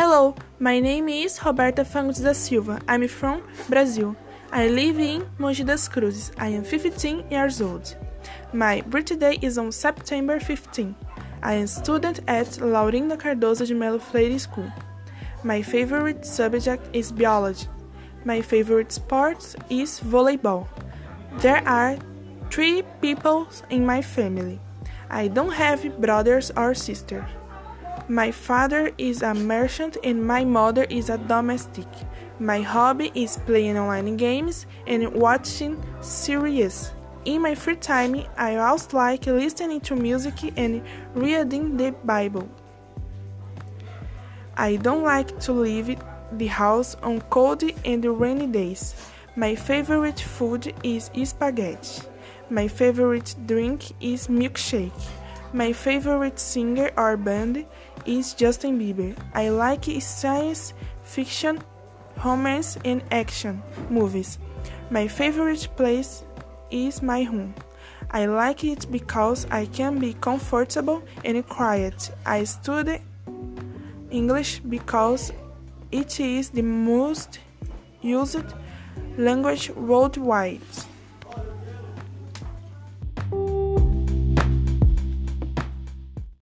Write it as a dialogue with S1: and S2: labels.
S1: Hello, my name is Roberta Fangos da Silva. I'm from Brazil. I live in Mogi das Cruzes. I am 15 years old. My birthday is on September 15. I am student at Laurinda Cardoso de Melo Freire School. My favorite subject is biology. My favorite sport is volleyball. There are three people in my family. I don't have brothers or sisters. My father is a merchant and my mother is a domestic. My hobby is playing online games and watching series. In my free time, I also like listening to music and reading the Bible. I don't like to leave the house on cold and rainy days. My favorite food is spaghetti. My favorite drink is milkshake. My favorite singer or band is Justin Bieber. I like science fiction, romance, and action movies. My favorite place is my home. I like it because I can be comfortable and quiet. I study English because it is the most used language worldwide.